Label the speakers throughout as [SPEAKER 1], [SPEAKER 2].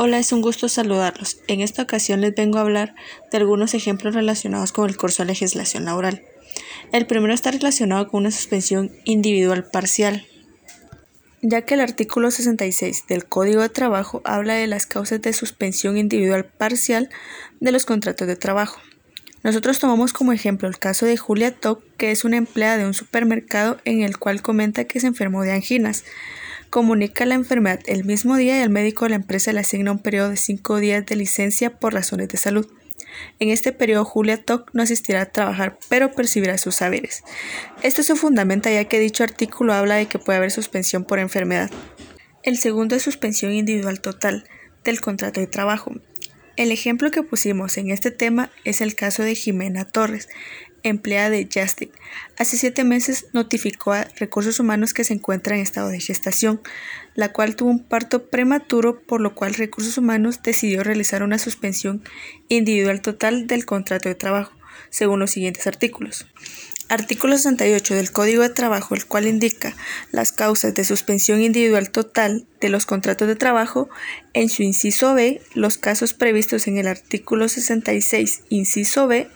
[SPEAKER 1] Hola, es un gusto saludarlos. En esta ocasión les vengo a hablar de algunos ejemplos relacionados con el curso de legislación laboral. El primero está relacionado con una suspensión individual parcial, ya que el artículo 66 del Código de Trabajo habla de las causas de suspensión individual parcial de los contratos de trabajo. Nosotros tomamos como ejemplo el caso de Julia Toc, que es una empleada de un supermercado en el cual comenta que se enfermó de anginas comunica la enfermedad el mismo día y el médico de la empresa le asigna un periodo de cinco días de licencia por razones de salud. En este periodo Julia Toc no asistirá a trabajar, pero percibirá sus saberes. Esto se fundamenta ya que dicho artículo habla de que puede haber suspensión por enfermedad. El segundo es suspensión individual total del contrato de trabajo. El ejemplo que pusimos en este tema es el caso de Jimena Torres, empleada de Justic. Hace siete meses notificó a Recursos Humanos que se encuentra en estado de gestación, la cual tuvo un parto prematuro, por lo cual Recursos Humanos decidió realizar una suspensión individual total del contrato de trabajo, según los siguientes artículos. Artículo 68 del Código de Trabajo, el cual indica las causas de suspensión individual total de los contratos de trabajo, en su inciso B, los casos previstos en el artículo 66, inciso B,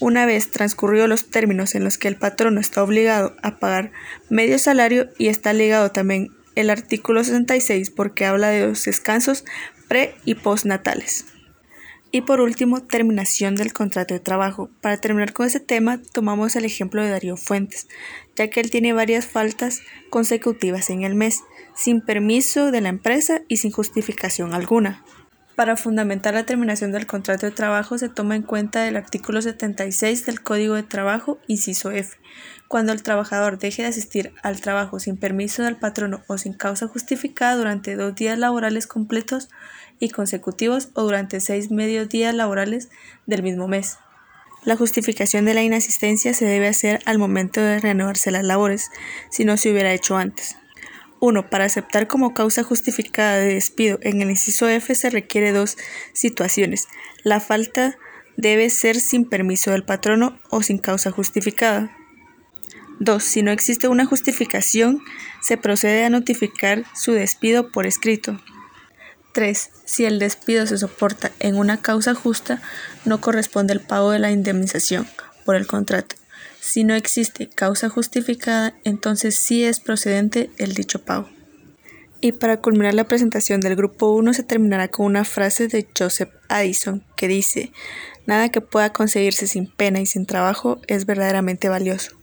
[SPEAKER 1] una vez transcurridos los términos en los que el patrono está obligado a pagar medio salario y está ligado también el artículo 66 porque habla de los descansos pre y postnatales. Y por último, terminación del contrato de trabajo. Para terminar con ese tema, tomamos el ejemplo de Darío Fuentes, ya que él tiene varias faltas consecutivas en el mes, sin permiso de la empresa y sin justificación alguna. Para fundamentar la terminación del contrato de trabajo se toma en cuenta el artículo 76 del Código de Trabajo, inciso F. Cuando el trabajador deje de asistir al trabajo sin permiso del patrono o sin causa justificada durante dos días laborales completos y consecutivos o durante seis medios días laborales del mismo mes. La justificación de la inasistencia se debe hacer al momento de reanudarse las labores, si no se hubiera hecho antes. 1. Para aceptar como causa justificada de despido en el inciso F se requiere dos situaciones. La falta debe ser sin permiso del patrono o sin causa justificada. 2. Si no existe una justificación, se procede a notificar su despido por escrito. 3. Si el despido se soporta en una causa justa, no corresponde el pago de la indemnización por el contrato. Si no existe causa justificada, entonces sí es procedente el dicho pago. Y para culminar la presentación del grupo 1 se terminará con una frase de Joseph Addison que dice, nada que pueda conseguirse sin pena y sin trabajo es verdaderamente valioso.